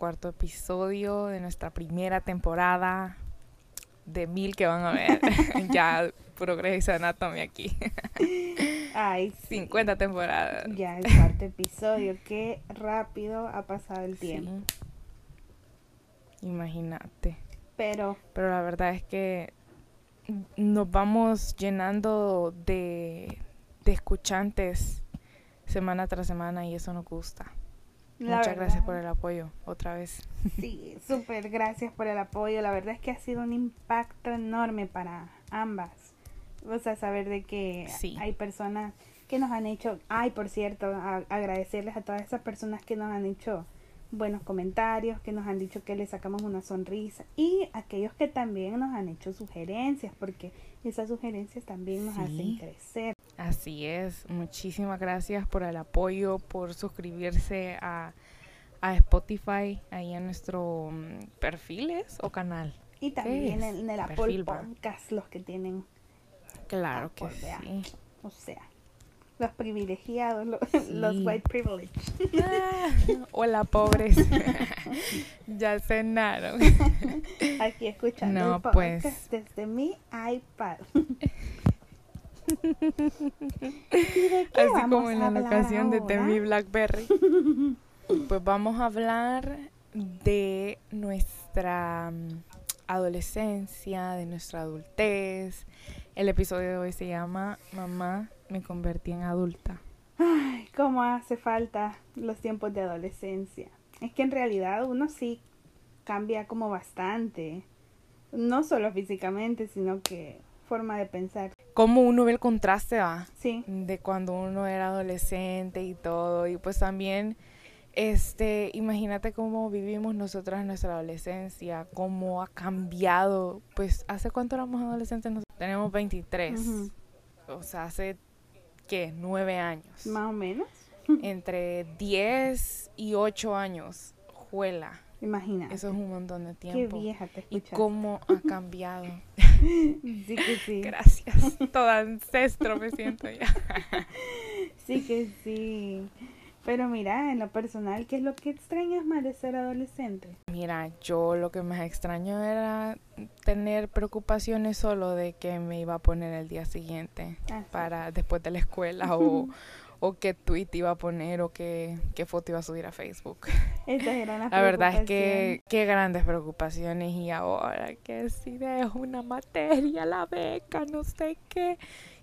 cuarto episodio de nuestra primera temporada de mil que van a ver. ya puro Grey's Anatomy aquí. Ay, 50 temporadas. Ya el cuarto episodio. Qué rápido ha pasado el tiempo. Imagínate. Pero. Pero la verdad es que nos vamos llenando de, de escuchantes semana tras semana y eso nos gusta. Muchas gracias por el apoyo, otra vez. Sí, súper gracias por el apoyo. La verdad es que ha sido un impacto enorme para ambas. O sea, saber de que hay personas que nos han hecho, ay, por cierto, agradecerles a todas esas personas que nos han hecho buenos comentarios, que nos han dicho que les sacamos una sonrisa y aquellos que también nos han hecho sugerencias, porque esas sugerencias también nos hacen crecer. Así es, muchísimas gracias por el apoyo, por suscribirse a, a Spotify, ahí en nuestro mm, perfiles o canal. Y también en, el Apple Podcast, los que tienen. Claro que sí. O sea, los privilegiados, los, white privilege. Ah, hola, pobres. ya cenaron. Aquí escuchando el podcast pues. desde mi iPad. Así como en la locación de Temi Blackberry. pues vamos a hablar de nuestra mm, adolescencia, de nuestra adultez. El episodio de hoy se llama Mamá, me convertí en adulta. Ay, cómo hace falta los tiempos de adolescencia. Es que en realidad uno sí cambia como bastante. No solo físicamente, sino que forma de pensar. Como uno ve el contraste, va. Sí. De cuando uno era adolescente y todo. Y pues también, este, imagínate cómo vivimos nosotros en nuestra adolescencia, cómo ha cambiado. Pues, ¿hace cuánto éramos adolescentes? Nosotros tenemos 23. O sea, hace ¿qué? Nueve años. Más o menos. Entre 10 y 8 años. Juela. Imagínate. Eso es un montón de tiempo. Qué vieja te Y cómo ha cambiado. sí que sí. Gracias. Todo ancestro me siento ya. sí que sí. Pero mira, en lo personal, ¿qué es lo que extrañas más de ser adolescente? Mira, yo lo que más extraño era tener preocupaciones solo de que me iba a poner el día siguiente ah, para después de la escuela o, o qué tweet iba a poner o qué, qué foto iba a subir a Facebook. Esas eran las La verdad es que qué grandes preocupaciones y ahora que si dejo una materia, la beca, no sé qué.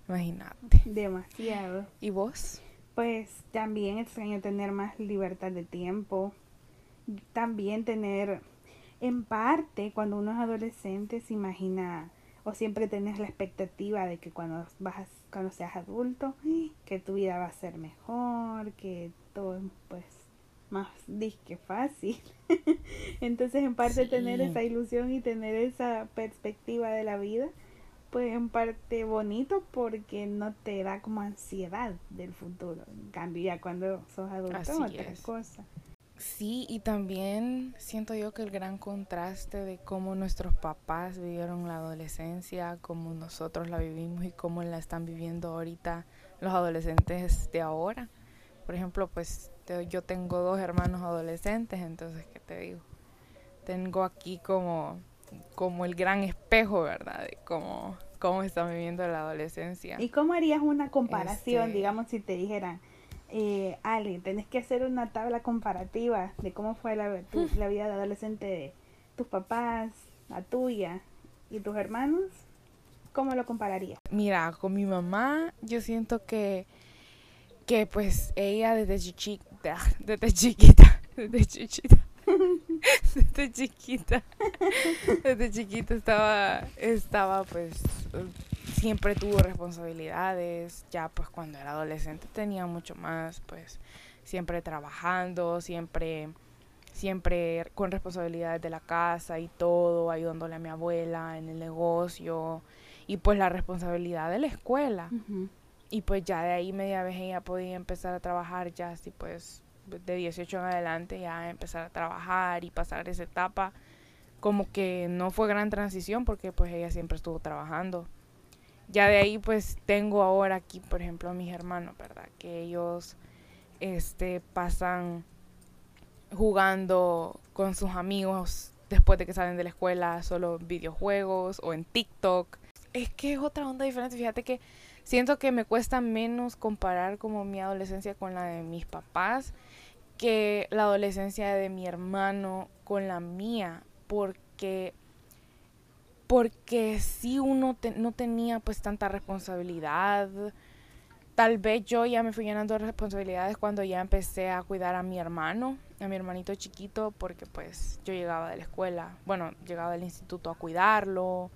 Imagínate. Demasiado. ¿Y vos? Pues también extraño tener más libertad de tiempo, también tener, en parte, cuando uno es adolescente se imagina o siempre tienes la expectativa de que cuando vas cuando seas adulto que tu vida va a ser mejor que todo pues más disque fácil. Entonces en parte tener esa ilusión y tener esa perspectiva de la vida pues en parte bonito porque no te da como ansiedad del futuro. En cambio, ya cuando sos adulto, Así otra cosa. Sí, y también siento yo que el gran contraste de cómo nuestros papás vivieron la adolescencia, cómo nosotros la vivimos y cómo la están viviendo ahorita los adolescentes de ahora. Por ejemplo, pues yo tengo dos hermanos adolescentes, entonces, ¿qué te digo? Tengo aquí como como el gran espejo, ¿verdad? De cómo, cómo están viviendo la adolescencia. ¿Y cómo harías una comparación, este digamos, si te dijeran, eh, tenés que hacer una tabla comparativa de cómo fue la, la vida de adolescente de tus papás, la tuya y tus hermanos? ¿Cómo lo compararías? Mira, con mi mamá yo siento que, que pues ella desde chiquita, desde chiquita, desde chiquita, desde chiquita, desde chiquita estaba, estaba pues, siempre tuvo responsabilidades, ya pues cuando era adolescente tenía mucho más, pues siempre trabajando, siempre, siempre con responsabilidades de la casa y todo, ayudándole a mi abuela en el negocio y pues la responsabilidad de la escuela. Y pues ya de ahí media vez ella podía empezar a trabajar ya así pues de 18 en adelante ya empezar a trabajar y pasar esa etapa como que no fue gran transición porque pues ella siempre estuvo trabajando. Ya de ahí pues tengo ahora aquí por ejemplo a mis hermanos, ¿verdad? Que ellos este pasan jugando con sus amigos después de que salen de la escuela, solo videojuegos o en TikTok. Es que es otra onda diferente. Fíjate que siento que me cuesta menos comparar como mi adolescencia con la de mis papás que la adolescencia de mi hermano con la mía, porque porque si uno no tenía pues tanta responsabilidad. Tal vez yo ya me fui llenando de responsabilidades cuando ya empecé a cuidar a mi hermano, a mi hermanito chiquito, porque pues yo llegaba de la escuela, bueno, llegaba del instituto a cuidarlo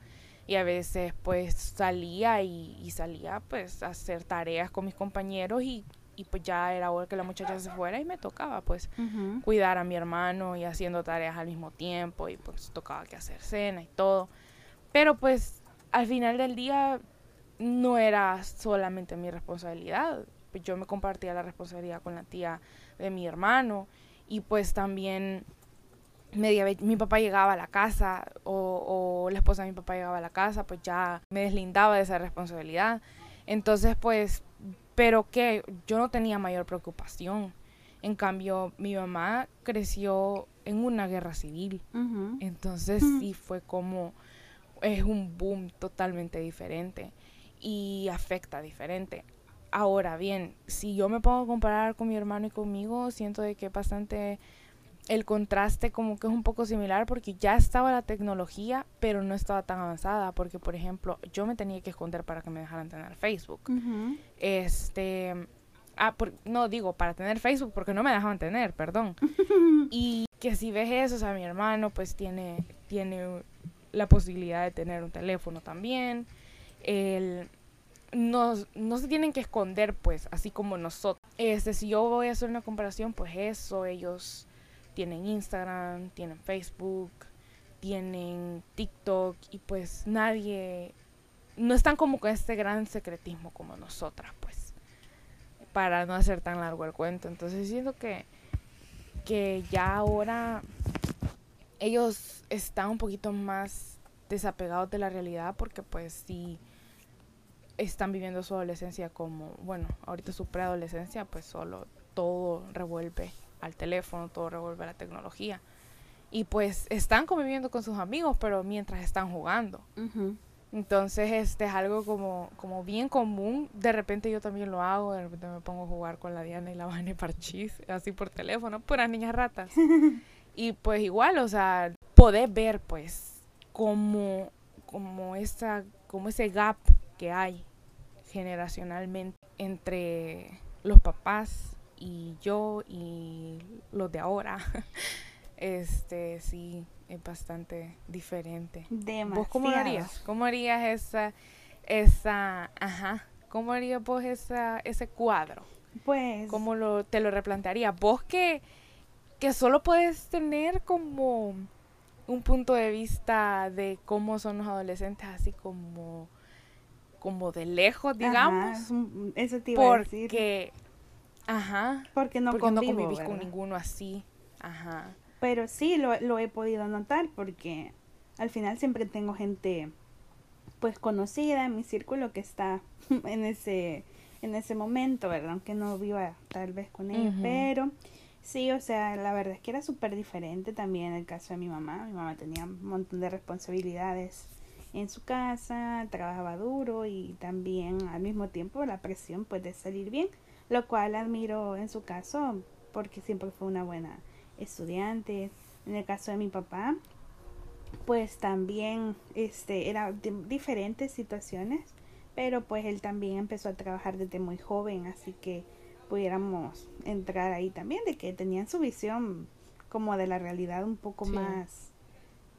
y a veces pues salía y, salía pues a hacer tareas con mis compañeros y, y, pues ya era hora que la muchacha se fuera y me tocaba pues cuidar a mi hermano y haciendo tareas al mismo tiempo y pues tocaba que hacer cena y todo. Pero pues al final del día no era solamente mi responsabilidad. Pues yo me compartía la responsabilidad con la tía de mi hermano y pues también media mi papá llegaba a la casa o, o, la esposa de mi papá llegaba a la casa, pues ya me deslindaba de esa responsabilidad. Entonces, pues, pero que yo no tenía mayor preocupación. En cambio, mi mamá creció en una guerra civil. Entonces, sí fue como es un boom totalmente diferente y afecta diferente. Ahora bien, si yo me pongo a comparar con mi hermano y conmigo, siento de que bastante el contraste como que es un poco similar porque ya estaba la tecnología, pero no estaba tan avanzada, porque por ejemplo, yo me tenía que esconder para que me dejaran tener Facebook. Este, ah, no digo para tener Facebook porque no me dejaban tener, perdón. y que si ves eso, o sea, mi hermano pues tiene tiene la posibilidad de tener un teléfono también. El, no, no se tienen que esconder, pues, así como nosotros. Este, si yo voy a hacer una comparación, pues eso, ellos tienen Instagram, tienen Facebook, tienen TikTok y pues nadie, no están como con este gran secretismo como nosotras, pues, para no hacer tan largo el cuento. Entonces siento que, que ya ahora ellos están un poquito más desapegados de la realidad porque pues sí están viviendo su adolescencia como, bueno, ahorita su preadolescencia, pues solo todo revuelve al teléfono, todo revuelve a la tecnología. Y pues están conviviendo con sus amigos, pero mientras están jugando. Entonces, este es algo como, como bien común. De repente yo también lo hago, de repente me pongo a jugar con la Diana y la Vane Parchis, así por teléfono, puras niñas ratas. Y pues igual, o sea, poder ver pues como, como, esa, como ese gap que hay generacionalmente entre los papás y yo y los de ahora. este sí es bastante diferente. Demasiado. ¿Vos cómo harías? ¿Cómo harías esa esa ajá, cómo harías vos esa ese cuadro? Pues ¿Cómo lo te lo replantearías? Vos que que solo puedes tener como un punto de vista de cómo son los adolescentes, así como, como de lejos, digamos. eso te iba porque, a decir. Ajá. Porque no, porque no convivís con ninguno así. Ajá. Pero sí lo, lo he podido notar porque al final siempre tengo gente pues conocida en mi círculo que está en ese en ese momento, ¿verdad? Aunque no viva tal vez con ellos, pero Sí, o sea, la verdad es que era súper diferente también el caso de mi mamá. Mi mamá tenía un montón de responsabilidades en su casa, trabajaba duro y también al mismo tiempo la presión pues de salir bien, lo cual admiro en su caso porque siempre fue una buena estudiante. En el caso de mi papá, pues también este era diferentes situaciones, pero pues él también empezó a trabajar desde muy joven, así que pudiéramos entrar ahí también, de que tenían su visión como de la realidad un poco más,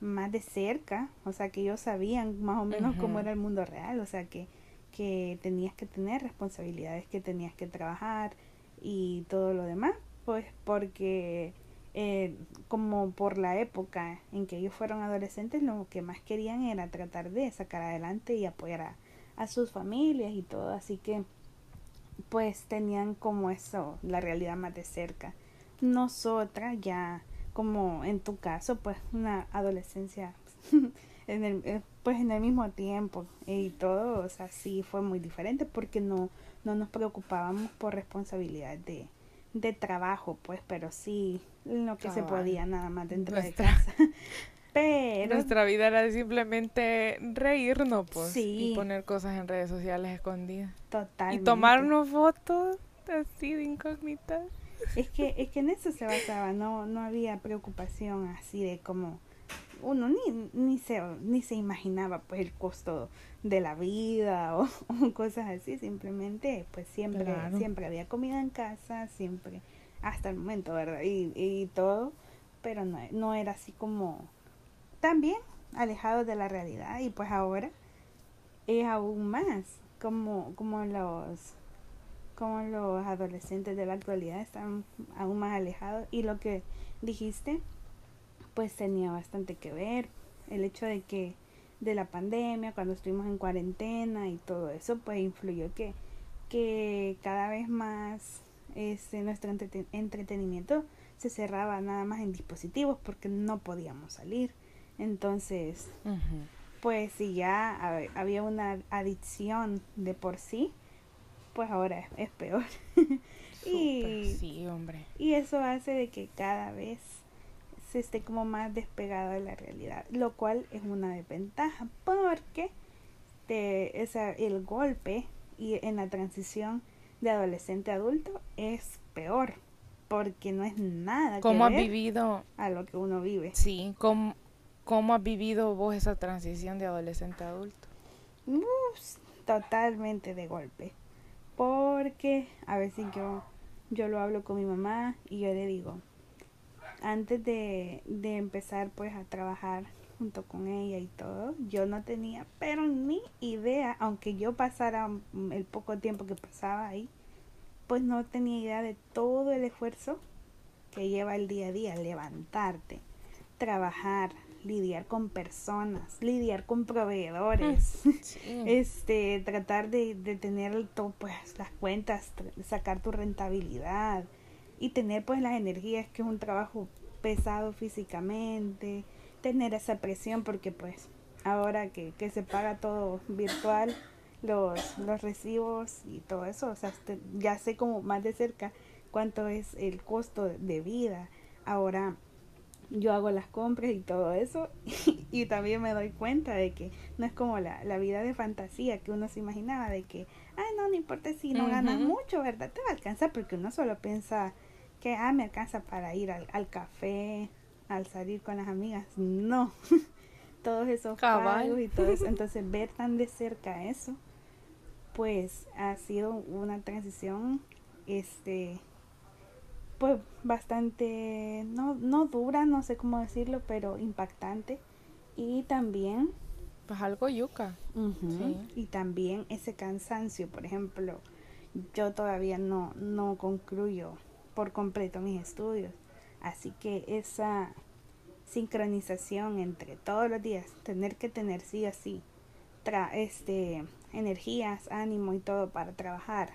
más de cerca, o sea que ellos sabían más o menos cómo era el mundo real, o sea que, que tenías que tener responsabilidades, que tenías que trabajar y todo lo demás, pues porque eh, como por la época en que ellos fueron adolescentes, lo que más querían era tratar de sacar adelante y apoyar a sus familias y todo, así que pues tenían como eso, la realidad más de cerca. Nosotras ya, como en tu caso, pues una adolescencia en el, eh, pues en el mismo tiempo y todo, o sea, sí fue muy diferente porque no, no nos preocupábamos por responsabilidades de, de trabajo, pues, pero sí lo que se podía nada más dentro Nuestra- de casa. Pero Nuestra vida era simplemente reírnos, pues. Sí. Y poner cosas en redes sociales escondidas. totalmente. Y tomarnos fotos así de incógnitas. Es que, es que en eso se basaba, no, no había preocupación así de como uno ni, ni se ni se imaginaba pues el costo de la vida o, o cosas así, simplemente pues siempre, Claro. siempre había comida en casa, siempre, hasta el momento, ¿verdad? Y, y todo, pero no, no era así como también alejado de la realidad y pues ahora es aún más como, como los como los adolescentes de la actualidad están aún más alejados. Y lo que dijiste pues tenía bastante que ver. El hecho de que de la pandemia cuando estuvimos en cuarentena y todo eso pues influyó que que cada vez más este nuestro entrete- entretenimiento se cerraba nada más en dispositivos porque no podíamos salir. Entonces pues si ya hab- había una adicción de por sí, pues ahora es, es peor. Y- sí, hombre. Y eso hace de que cada vez se esté como más despegado de la realidad, lo cual es una desventaja porque te, esa, el golpe y en la transición de adolescente a adulto es peor porque no es nada que ¿Cómo has ver vivido? a lo que uno vive. Sí, ¿cómo, ¿cómo has vivido vos esa transición de adolescente a adulto? Uf, totalmente de golpe. Porque a veces yo, yo lo hablo con mi mamá y yo le digo, antes de, de empezar pues a trabajar junto con ella y todo, yo no tenía pero ni idea, aunque yo pasara el poco tiempo que pasaba ahí, pues no tenía idea de todo el esfuerzo que lleva el día a día, levantarte, trabajar, lidiar con personas, lidiar con proveedores Sí. este tratar de, de tener to- pues las cuentas sacar tu rentabilidad y tener pues las energías que es un trabajo pesado físicamente tener esa presión porque pues ahora que, que se paga todo virtual los los recibos y todo eso o sea este- ya sé como más de cerca cuánto es el costo de vida ahora yo hago las compras y todo eso y también me doy cuenta de que no es como la, la vida de fantasía que uno se imaginaba de que, ay no, no importa si no ganas mucho, ¿verdad? Te va a alcanzar porque uno solo piensa que, ah, me alcanza para ir al, al café, al salir con las amigas. No, todos esos Cabal. pagos y todo eso. Entonces ver tan de cerca eso, pues ha sido una transición, este, pues bastante, no, no dura, no sé cómo decirlo, pero impactante. Y también, Pues algo yuca. Sí. y también ese cansancio, por ejemplo, yo todavía no, no concluyo por completo mis estudios. Así que esa sincronización entre todos los días, tener que tener sí o sí, tra este, energías, ánimo y todo para trabajar.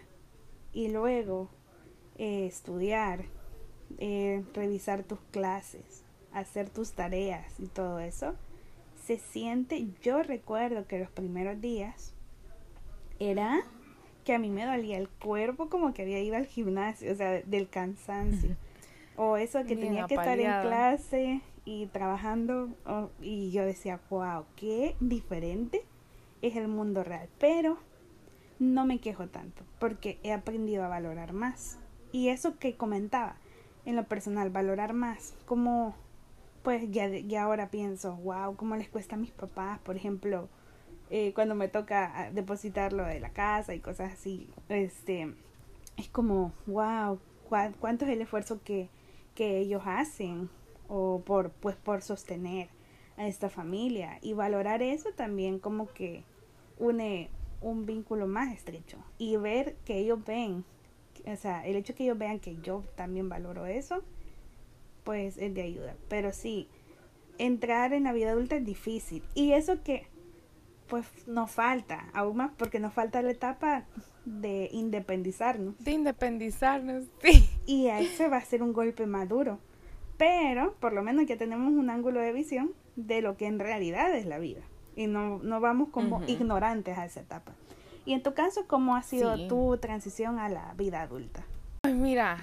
Y luego eh, estudiar, eh, revisar tus clases, hacer tus tareas y todo eso, se siente, yo recuerdo que los primeros días era que a mí me dolía el cuerpo como que había ido al gimnasio, o sea, del cansancio. O eso que Bien tenía que estar en clase y trabajando y yo decía, wow, qué diferente es el mundo real. Pero no me quejo tanto porque he aprendido a valorar más. Y eso que comentaba en lo personal, valorar más, como pues ya, ya ahora pienso, wow, cómo les cuesta a mis papás, por ejemplo, eh, cuando me toca ah, depositar lo de la casa y cosas así, este, es como, wow, cuánto es el esfuerzo que, que ellos hacen o por, pues por sostener a esta familia y valorar eso también como que une un vínculo más estrecho y ver que ellos ven, o sea, el hecho que ellos vean que yo también valoro eso, pues es de ayuda. Pero sí, entrar en la vida adulta es difícil. Y eso que, pues nos falta, aún más porque nos falta la etapa de independizarnos. De independizarnos, sí. Y a ese va a ser un golpe más duro. Pero por lo menos ya tenemos un ángulo de visión de lo que en realidad es la vida. Y no, no vamos como ignorantes a esa etapa. Y en tu caso, ¿cómo ha sido Sí. tu transición a la vida adulta? Pues mira,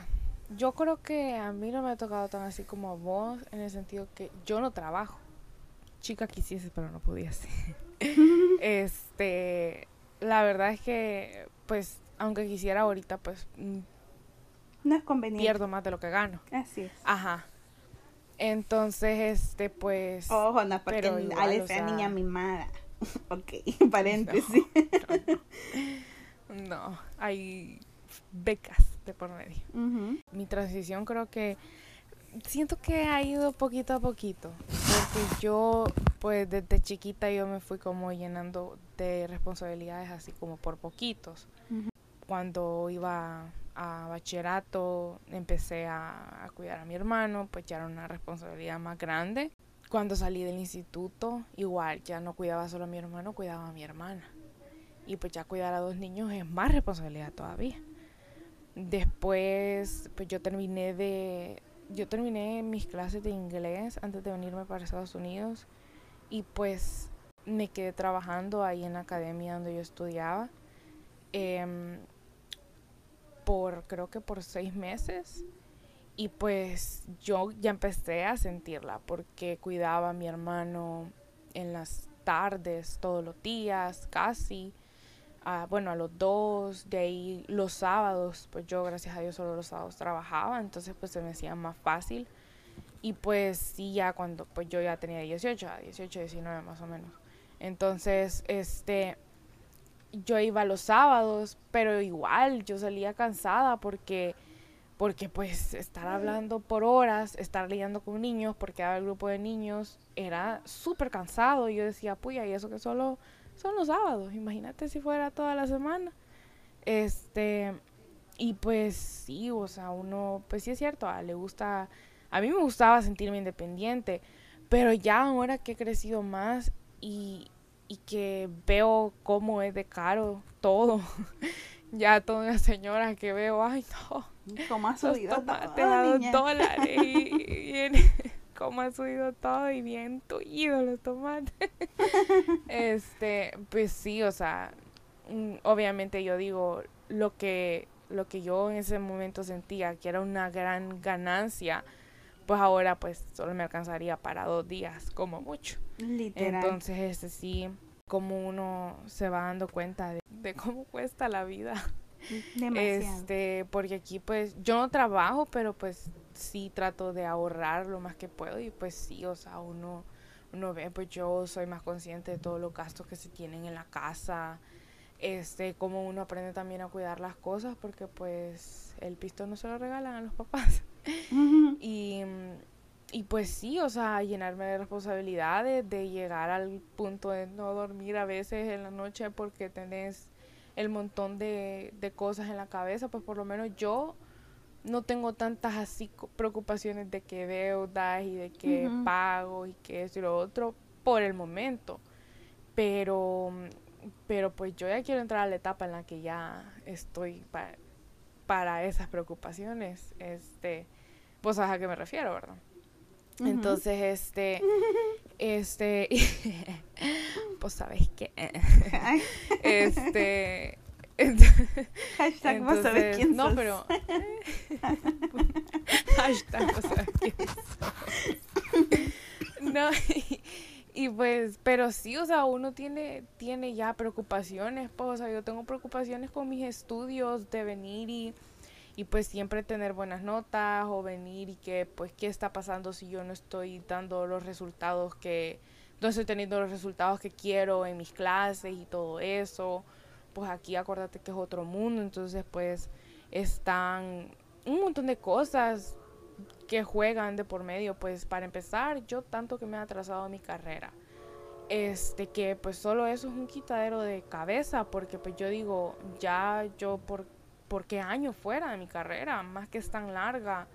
yo creo que a mí no me ha tocado tan así como a vos, en el sentido que yo no trabajo. Chica quisiese, pero no podía ser. este, la verdad es que, pues, aunque quisiera ahorita, pues, mm, no es conveniente. Pierdo más de lo que gano. Así es. Ajá. Entonces, este, pues. Ojo, no, porque pero Ale sea, niña mimada. ok, paréntesis. No, hay becas de por medio. Mi transición creo que. Siento que ha ido poquito a poquito. Porque yo, pues desde chiquita, yo me fui como llenando de responsabilidades así como por poquitos. Cuando iba a bachillerato empecé a, cuidar a mi hermano, pues ya era una responsabilidad más grande. Cuando salí del instituto, igual ya no cuidaba solo a mi hermano, cuidaba a mi hermana. Y pues ya cuidar a dos niños es más responsabilidad todavía. Después, pues yo terminé de yo terminé mis clases de inglés antes de venirme para Estados Unidos y pues me quedé trabajando ahí en la academia donde yo estudiaba. Em, por creo que por seis meses y pues yo ya empecé a sentirla porque cuidaba a mi hermano en las tardes, todos los días, casi. Ah, bueno, a los dos, de ahí los sábados, pues yo gracias a Dios solo los sábados trabajaba, entonces pues se me hacía más fácil. Y pues sí, ya cuando pues yo ya tenía 18, 18, 19 más o menos. Entonces, este, yo iba los sábados, pero igual yo salía cansada porque porque pues estar hablando por horas, estar lidiando con niños, porque había el grupo de niños, era súper cansado. Y yo decía, puya, y eso que solo son los sábados, imagínate si fuera toda la semana. Este, y pues sí, o sea, uno, pues sí es cierto, a, le gusta, a mí me gustaba sentirme independiente, pero ya ahora que he crecido más y, y que veo cómo es de caro todo. ya toda una señora que veo, ay no. ¿Cómo ha subido todo? a dos dólares y, cómo ha subido todo y bien tullido los tomates. este, pues sí, o sea, mm, obviamente yo digo lo que lo que yo en ese momento sentía que era una gran ganancia, pues ahora pues solo me alcanzaría para dos días como mucho. Literal. Entonces, ese sí, como uno se va dando cuenta de, cómo cuesta la vida. Demasiado. Este, porque aquí pues yo no trabajo, pero pues sí trato de ahorrar lo más que puedo y pues sí, o sea, uno, uno ve, pues yo soy más consciente de todos los gastos que se tienen en la casa, este, como uno aprende también a cuidar las cosas porque pues el pistón no se lo regalan a los papás. y y pues sí, o sea, llenarme de responsabilidades, de llegar al punto de no dormir a veces en la noche porque tenés el montón de, de cosas en la cabeza, pues por lo menos yo no tengo tantas así preocupaciones de que deudas y de que pago y que eso y lo otro por el momento. Pero, pero pues yo ya quiero entrar a la etapa en la que ya estoy para, para esas preocupaciones. Este, pues a qué me refiero, ¿verdad? Entonces, este, este, pues sabes qué, este, hashtag vos quién No, pero, hashtag vos sabes quién No, y, pues, pero sí, o sea, uno tiene, tiene ya preocupaciones, pues, o sea, yo tengo preocupaciones con mis estudios de venir y y pues siempre tener buenas notas o venir y que pues qué está pasando si yo no estoy dando los resultados que no estoy teniendo los resultados que quiero en mis clases y todo eso pues aquí acuérdate que es otro mundo entonces pues están un montón de cosas que juegan de por medio. Pues para empezar yo tanto que me he atrasado mi carrera este que pues solo eso es un quitadero de cabeza porque pues yo digo ya yo por por qué año fuera de mi carrera, más que es tan larga.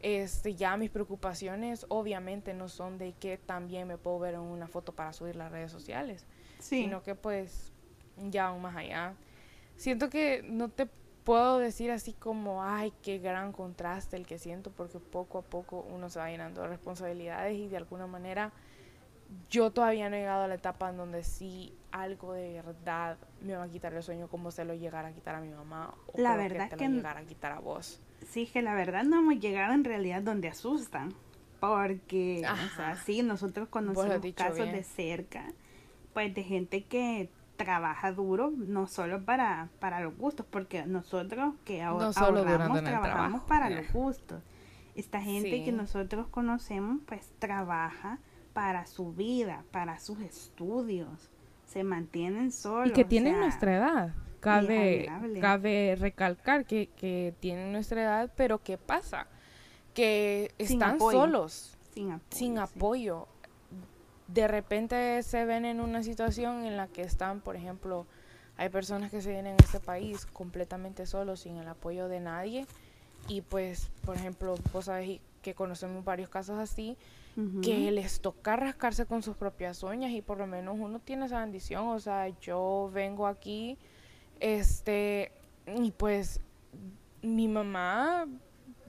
Este, ya mis preocupaciones obviamente no son de que también me puedo ver en una foto para subir las redes sociales, sino que pues ya aún más allá. Siento que no te puedo decir así como, ay, qué gran contraste el que siento, porque poco a poco uno se va llenando de responsabilidades y de alguna manera yo todavía no he llegado a la etapa en donde sí algo de verdad me va a quitar el sueño como se lo llegara a quitar a mi mamá o La verdad que te que lo llegara a quitar a vos. Sí, que la verdad no hemos llegado en realidad donde asustan. Porque, o sea, Ajá. sí, nosotros conocemos casos bien. de cerca, pues de gente que trabaja duro, no solo para, para los gustos, porque nosotros que ahor- No ahorramos, trabajamos trabajo, para eh. los gustos. Esta gente Sí. que nosotros conocemos, pues trabaja para su vida, para sus estudios, se mantienen solos. Y que o tienen sea, nuestra edad. Cabe, cabe recalcar que, que tienen nuestra edad, pero ¿qué pasa? Que Sin están apoyo. solos, sin apoyo. sin sí. apoyo. De repente se ven en una situación en la que están, por ejemplo, hay personas que se vienen a este país completamente solos, sin el apoyo de nadie. Y pues, por ejemplo, vos sabés que conocemos varios casos así, Que les toca rascarse con sus propias uñas y por lo menos uno tiene esa bendición. O sea, yo vengo aquí, este, y pues mi mamá,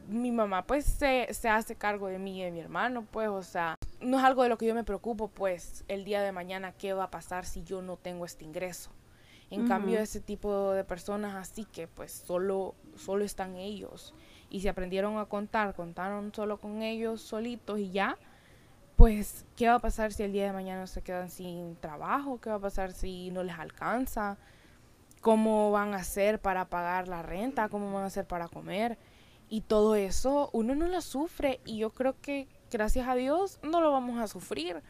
mi mamá pues se, se hace cargo de mí y de mi hermano, pues, o sea, no es algo de lo que yo me preocupo, pues, el día de mañana, ¿qué va a pasar si yo no tengo este ingreso? En cambio, ese tipo de personas así que pues solo, solo están ellos y se aprendieron a contar, contaron solo con ellos solitos y ya, pues, ¿qué va a pasar si el día de mañana se quedan sin trabajo? ¿Qué va a pasar si no les alcanza? ¿Cómo van a hacer para pagar la renta? ¿Cómo van a hacer para comer? Y todo eso uno no lo sufre y yo creo que gracias a Dios no lo vamos a sufrir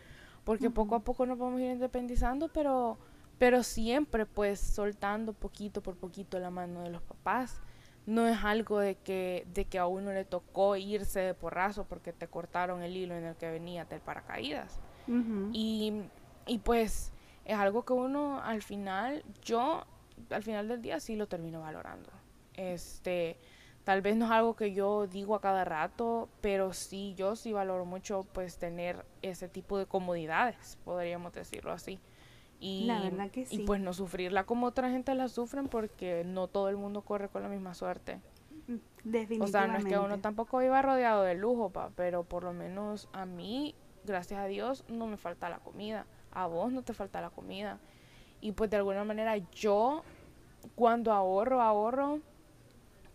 porque poco a poco nos vamos a ir independizando, pero, pero siempre pues soltando poquito por poquito la mano de los papás. No es algo de que, de que a uno le tocó irse de porrazo porque te cortaron el hilo en el que venía del paracaídas. Y, y pues es algo que uno al final, yo al final del día sí lo termino valorando. Este, tal vez no es algo que yo digo a cada rato, pero sí, yo sí valoro mucho pues tener ese tipo de comodidades, podríamos decirlo así. Y, La verdad que y pues no sufrirla como otra gente la sufren porque no todo el mundo corre con la misma suerte. O Definitivamente. sea, no es que uno tampoco iba rodeado de lujo, pa, pero por lo menos a mí, gracias a Dios, no me falta la comida. A vos no te falta la comida. Y pues de alguna manera yo, cuando ahorro, ahorro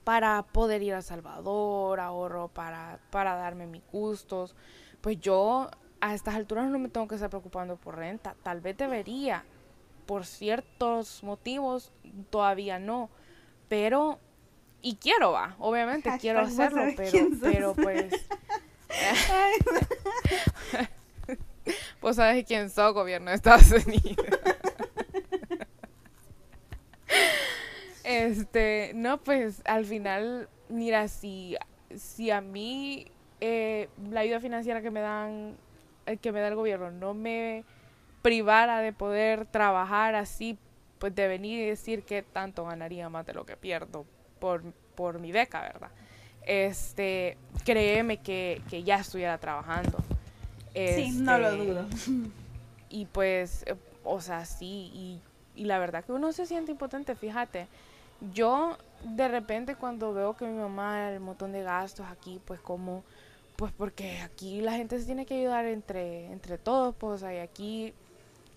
para poder ir a Salvador, ahorro para, para darme mis gustos. Pues yo a estas alturas no me tengo que estar preocupando por renta. Tal vez debería. Por ciertos motivos, todavía no. Pero, y quiero, va, obviamente Hashtag quiero hacerlo, sabés pero, pero pues... Vos sabes quién sos, gobierno de Estados Unidos. este, no, pues al final, mira, si, si a mí eh, la ayuda financiera que me dan, que me da el gobierno no me privara de poder trabajar así, pues de venir y decir que tanto ganaría más de lo que pierdo por, por mi beca, ¿verdad? Este, créeme que, que ya estuviera trabajando. Sí, no lo Este, dudo. y pues, eh, o sea, sí, y, y la verdad que uno se siente impotente, fíjate. Yo de repente cuando veo que mi mamá el montón de gastos aquí, pues como, pues porque aquí la gente se tiene que ayudar entre, entre todos, pues, o sea, y aquí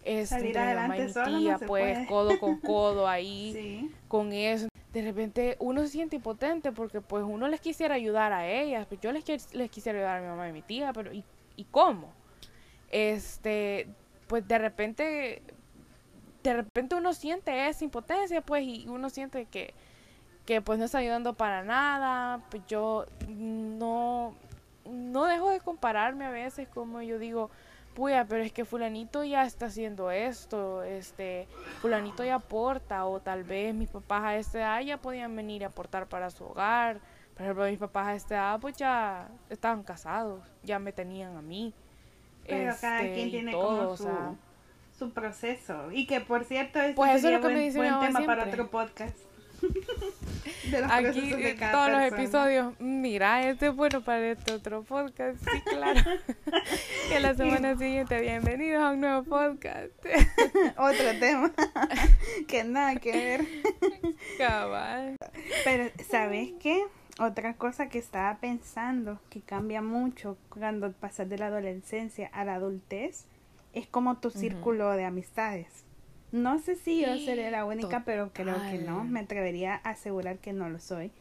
es Salir entre mi mamá y adelante mi solo no tía, se pues, puede. codo con codo ahí Sí. con eso. De repente uno se siente impotente porque pues uno les quisiera ayudar a ellas, pues yo les, les quisiera ayudar a mi mamá y mi tía, pero ¿y, y cómo? Este, pues de repente, de repente uno siente esa impotencia, pues, y uno siente que, que pues no está ayudando para nada, pues yo no, no dejo de compararme a veces como yo digo, puya, pero es que fulanito ya está haciendo esto, este, fulanito ya aporta, o tal vez mis papás a esta edad ya podían venir a aportar para su hogar, por ejemplo, mis papás a esta edad pues ya estaban casados, ya me tenían a mí. Pero cada este, quien tiene todo, como o su, sea, su proceso. Y que por cierto, este Pues eso es lo que me buen, mamá tema para otro podcast. De Aquí de cada todos los episodios, mira, este es bueno para este otro podcast, sí, claro. a la semana siguiente, bienvenidos a un nuevo podcast. Otro tema que nada que ver. Cabal. Pero, ¿sabes qué? Otra cosa que estaba pensando que cambia mucho cuando pasas de la adolescencia a la adultez es como tu círculo de amistades. No sé si yo seré la única, pero creo que no. Me atrevería a asegurar que no lo soy.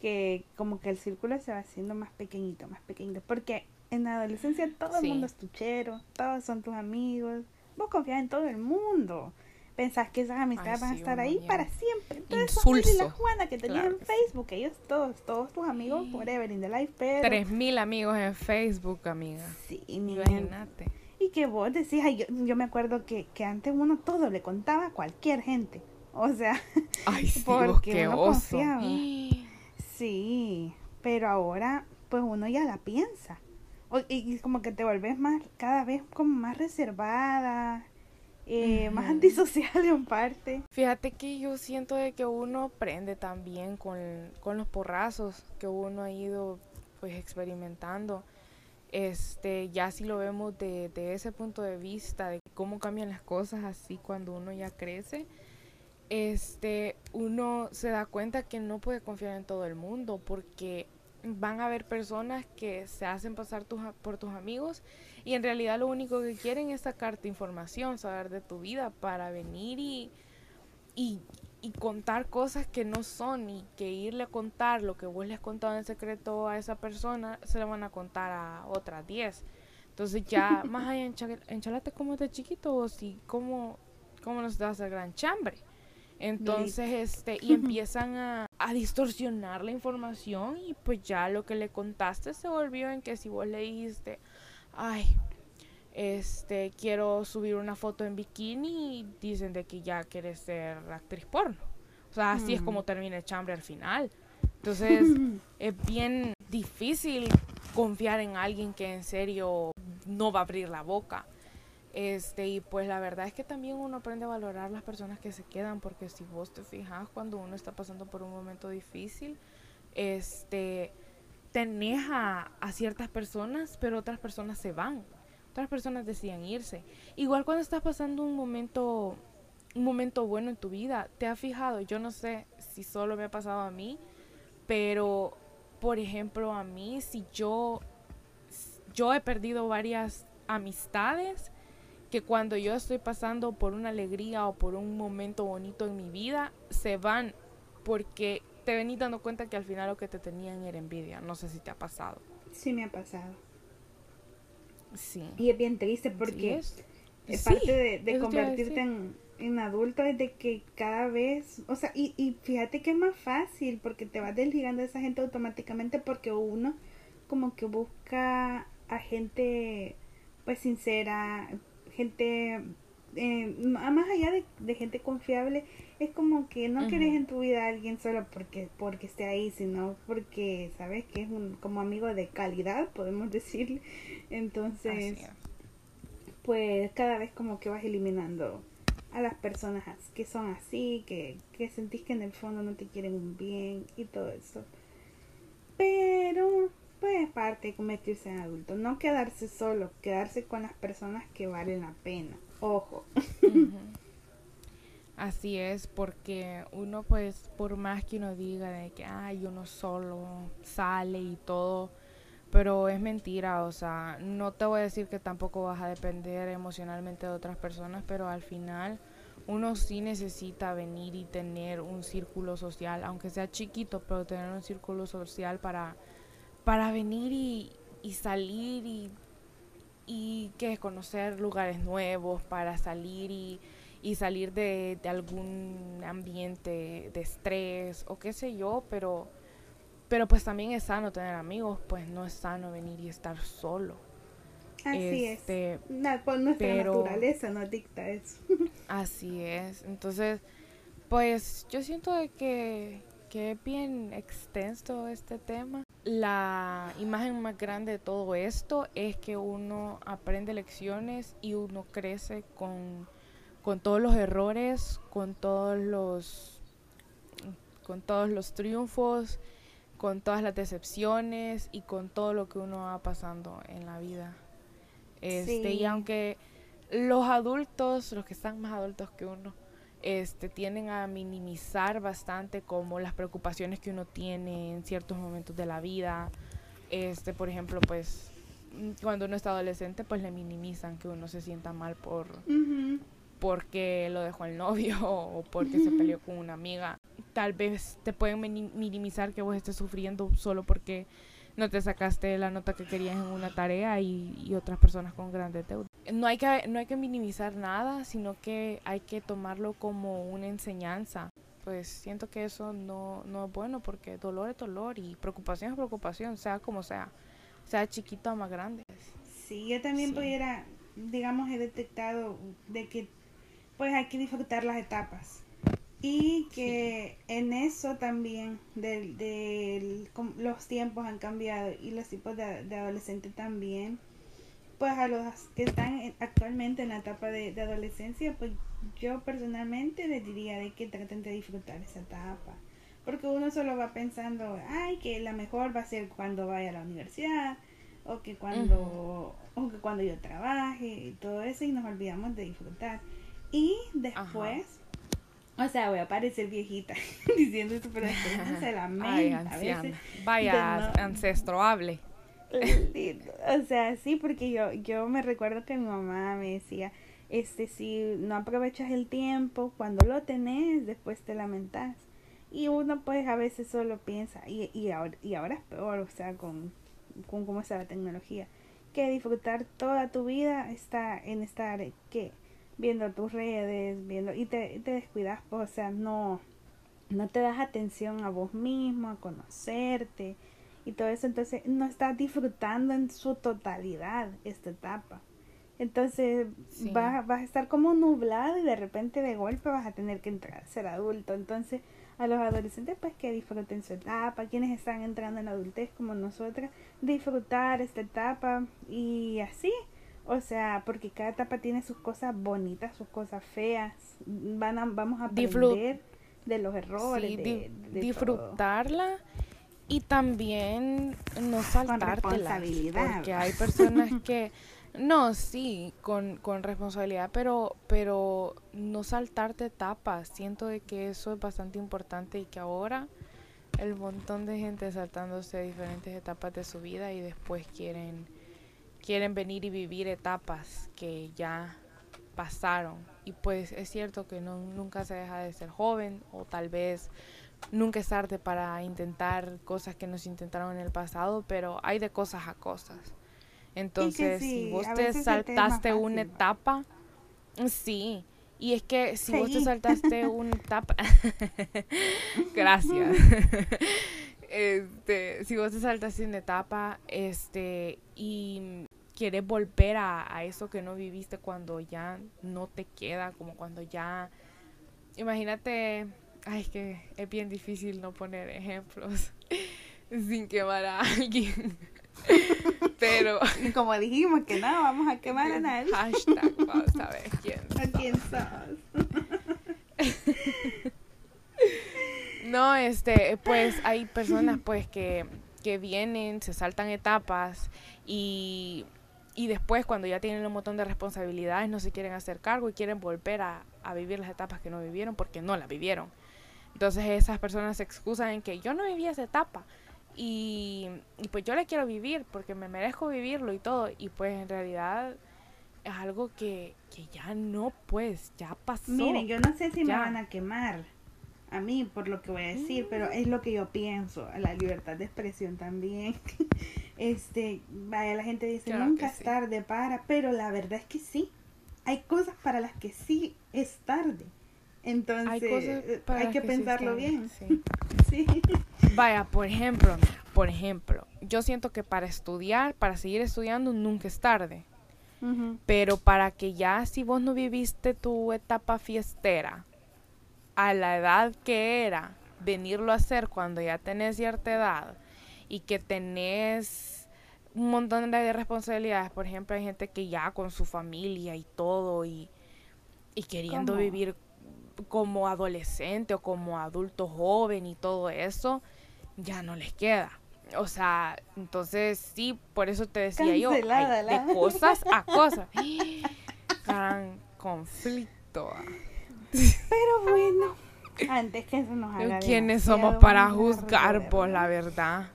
Que como que el círculo se va haciendo más pequeñito, más pequeñito. Porque en la adolescencia todo el mundo es tuchero, todos son tus amigos. Vos confías en todo el mundo. Pensás que esas amistades van a estar ahí para siempre. Entonces, y la Juana que tenías en Facebook, ellos todos, todos tus amigos, forever in the life, pero... Tres mil amigos en Facebook, amiga. Sí, imagínate. Y que vos decís, yo, yo me acuerdo que, que antes uno todo le contaba a cualquier gente. O sea, Ay, sí, porque uno confiaba. Sí, pero ahora pues uno ya la piensa. y, como que te volvés más, cada vez como más reservada, eh, más antisocial en parte. Fíjate que yo siento de que uno aprende también con, con los porrazos que uno ha ido pues experimentando este, ya si lo vemos de, ese punto de vista, de cómo cambian las cosas así cuando uno ya crece, este, uno se da cuenta que no puede confiar en todo el mundo porque van a haber personas que se hacen pasar por tus amigos y en realidad lo único que quieren es sacarte información, saber de tu vida para venir y, y, y contar cosas que no son y que irle a contar lo que vos le has contado en secreto a esa persona, se lo van a contar a otras 10. Entonces ya, más allá, enchalate como de chiquito o si, ¿cómo, cómo nos das el gran chambre? Entonces, este, y empiezan a, a, distorsionar la información y pues ya lo que le contaste se volvió en que si vos le dijiste, ay, este, quiero subir una foto en bikini y dicen de que ya quieres ser actriz porno. O sea, así es como mm. termina el chambre al final. Entonces, es bien difícil confiar en alguien que en serio no va a abrir la boca. Este, y pues la verdad es que también uno aprende a valorar las personas que se quedan, porque si vos te fijas cuando uno está pasando por un momento difícil, este, tenés a, a ciertas personas, pero otras personas se van otras personas decían irse. Igual cuando estás pasando un momento, un momento bueno en tu vida, te has fijado, yo no sé si solo me ha pasado a mí, pero por ejemplo a mí, si yo, yo he perdido varias amistades que cuando yo estoy pasando por una alegría o por un momento bonito en mi vida, se van porque te venís dando cuenta que al final lo que te tenían era envidia. No sé si te ha pasado. Sí, me ha pasado. Sí. Y es bien triste porque es? parte de, convertirte en, en, adulto es de que cada vez, o sea, y, y fíjate que es más fácil porque te vas desligando de esa gente automáticamente porque uno como que busca a gente pues sincera, gente eh, más allá de, gente confiable, es como que no quieres en tu vida a alguien solo porque, porque esté ahí, sino porque sabes que es un como amigo de calidad, podemos decirle. Entonces, pues cada vez como que vas eliminando a las personas que son así, que, que sentís que en el fondo no te quieren bien y todo eso. Pero, pues parte de convertirse en adulto, no quedarse solo, quedarse con las personas que valen la pena. Ojo. Así es, porque uno pues, por más que uno diga de que, ay, uno solo sale y todo, pero es mentira, o sea, no te voy a decir que tampoco vas a depender emocionalmente de otras personas, pero al final uno sí necesita venir y tener un círculo social, aunque sea chiquito, pero tener un círculo social para, para venir y, y salir y, y que conocer lugares nuevos, para salir y y salir de, algún ambiente de estrés o qué sé yo, pero, pero pues también es sano tener amigos, pues no es sano venir y estar solo. Así es. Este, por nuestra naturaleza no dicta eso. así es. Entonces, pues yo siento de que, que es bien extenso este tema. La imagen más grande de todo esto es que uno aprende lecciones y uno crece con con todos los errores, con todos los con todos los triunfos, con todas las decepciones y con todo lo que uno va pasando en la vida. Este, y aunque los adultos, los que están más adultos que uno, este tienden a minimizar bastante como las preocupaciones que uno tiene en ciertos momentos de la vida. Este, por ejemplo, pues cuando uno está adolescente, pues le minimizan que uno se sienta mal por porque lo dejó el novio o porque se peleó con una amiga. Tal vez te pueden minimizar que vos estés sufriendo solo porque no te sacaste la nota que querías en una tarea y, otras personas con grandes deudas. No hay, que, no hay que minimizar nada, sino que hay que tomarlo como una enseñanza. Pues siento que eso no, no es bueno porque dolor es dolor y preocupación es preocupación, sea como sea, sea chiquito o más grande. Sí, yo también pudiera, digamos, he detectado de que pues hay que disfrutar las etapas. Y que en eso también de, los tiempos han cambiado y los tipos de, de adolescentes también. Pues a los que están actualmente en la etapa de, de, adolescencia, pues yo personalmente les diría de que traten de disfrutar esa etapa. Porque uno solo va pensando, ay, que la mejor va a ser cuando vaya a la universidad, o que cuando, o que cuando yo trabaje, y todo eso, y nos olvidamos de disfrutar. Y después, o sea, voy a parecer viejita diciendo eso, pero se lamenta a veces. Vaya, ancestro, hable. o sea, sí, porque yo, yo me recuerdo que mi mamá me decía, este, si no aprovechas el tiempo, cuando lo tenés, después te lamentas. Y uno pues a veces solo piensa, y, y, ahora, y ahora es peor, o sea, con, con cómo está la tecnología, que disfrutar toda tu vida está en estar, que viendo tus redes, viendo y te, te descuidas, pues, o sea, no, no te das atención a vos mismo, a conocerte y todo eso, entonces no estás disfrutando en su totalidad esta etapa. Entonces vas, vas a estar como nublado y de repente de golpe vas a tener que entrar a ser adulto. Entonces a los adolescentes pues que disfruten su etapa, quienes están entrando en la adultez como nosotras, disfrutar esta etapa y así o sea, porque cada etapa tiene sus cosas bonitas, sus cosas feas. Van a, vamos a aprender de los errores. de, disfrutarla y también no saltártela. Porque hay personas que... No, sí, con, con responsabilidad, pero, pero no saltarte etapas. Siento de que eso es bastante importante y que ahora el montón de gente saltándose diferentes etapas de su vida y después quieren quieren venir y vivir etapas que ya pasaron. Y pues es cierto que no, nunca se deja de ser joven o tal vez nunca es tarde para intentar cosas que nos intentaron en el pasado, pero hay de cosas a cosas. Entonces, si vos te saltaste una etapa, sí. Y es que si vos te saltaste una etapa, gracias. este, si vos te saltaste una etapa, este, y quieres volver a, eso que no viviste cuando ya no te queda, como cuando ya... Imagínate, ay, es que es bien difícil no poner ejemplos sin quemar a alguien. Pero. Como dijimos que no, vamos a quemar a nadie. Hashtag, vamos a ver quién ¿A quién sos? no, este, pues hay personas pues que, que vienen, se saltan etapas y y después cuando ya tienen un montón de responsabilidades no se quieren hacer cargo y quieren volver a, vivir las etapas que no vivieron porque no las vivieron. Entonces esas personas se excusan en que yo no viví esa etapa y, pues yo la quiero vivir porque me merezco vivirlo y todo y pues en realidad es algo que, ya no pues, ya pasó. Miren, yo no sé si me van a quemar a mí por lo que voy a decir, pero es lo que yo pienso, la libertad de expresión también. este, vaya, la gente dice, nunca es tarde para, pero la verdad es que sí. Hay cosas para las que sí es tarde. Entonces, hay, que, pensarlo bien. Sí. Vaya, por ejemplo, por ejemplo, yo siento que para estudiar, para seguir estudiando, nunca es tarde. Pero para que ya si vos no viviste tu etapa fiestera, a la edad que era venirlo a hacer cuando ya tenés cierta edad y que tenés un montón de responsabilidades. Por ejemplo, hay gente que ya con su familia y todo y, y queriendo vivir como adolescente o como adulto joven y todo eso, ya no les queda. O sea, entonces sí, por eso te decía yo, de cosas a cosas. Gran conflicto. Pero bueno, antes que eso nos haga ¿Quiénes somos para juzgar, por la verdad?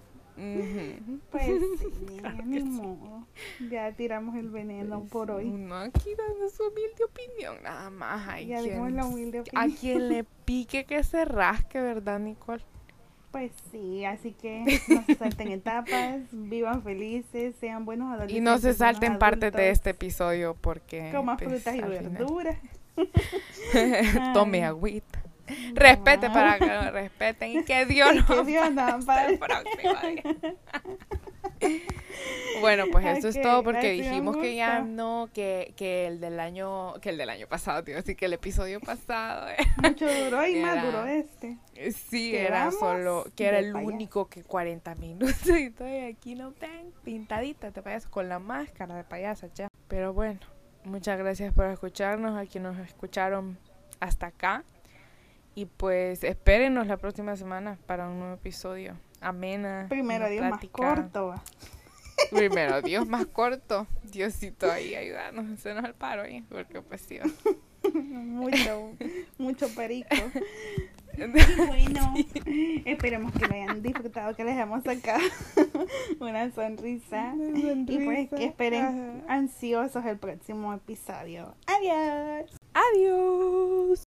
Pues sí, ni modo. Ya tiramos el veneno por hoy. Uno aquí dando su humilde opinión, nada más. Hay Ya quien, dimos la humilde a opinión. quien le pique que se rasque, ¿verdad, Nicole? Pues sí, así que no se salten etapas, vivan felices, sean buenos adolescentes. Y no se salten partes de este episodio porque... Coman pues, frutas y verduras. Tome Ay. agüita. Respete No. para que lo respeten y que Dios nos día. Bueno, pues eso es Ok, todo porque dijimos que ya no, que, que el del año, que el del año pasado, tío, así que el episodio pasado, eh, Mucho duró y más duró este. sí, era solo, que era el único que 40 minutos y estoy aquí no ven, pintadita de payaso con la máscara de payasa ya. Pero bueno, muchas gracias por escucharnos, a quienes nos escucharon hasta acá. Y pues espérenos la próxima semana para un nuevo episodio. Amena. Primero Dios más corto. Primero Dios más corto. Diosito ahí, ayudarnos, hacernos el paro ahí. Porque pues sí. mucho, mucho perico. Eh, Bueno, esperemos que lo hayan disfrutado, que les hemos sacado una sonrisa. Y pues que esperen Ajá. ansiosos el próximo episodio. Adiós. Adiós.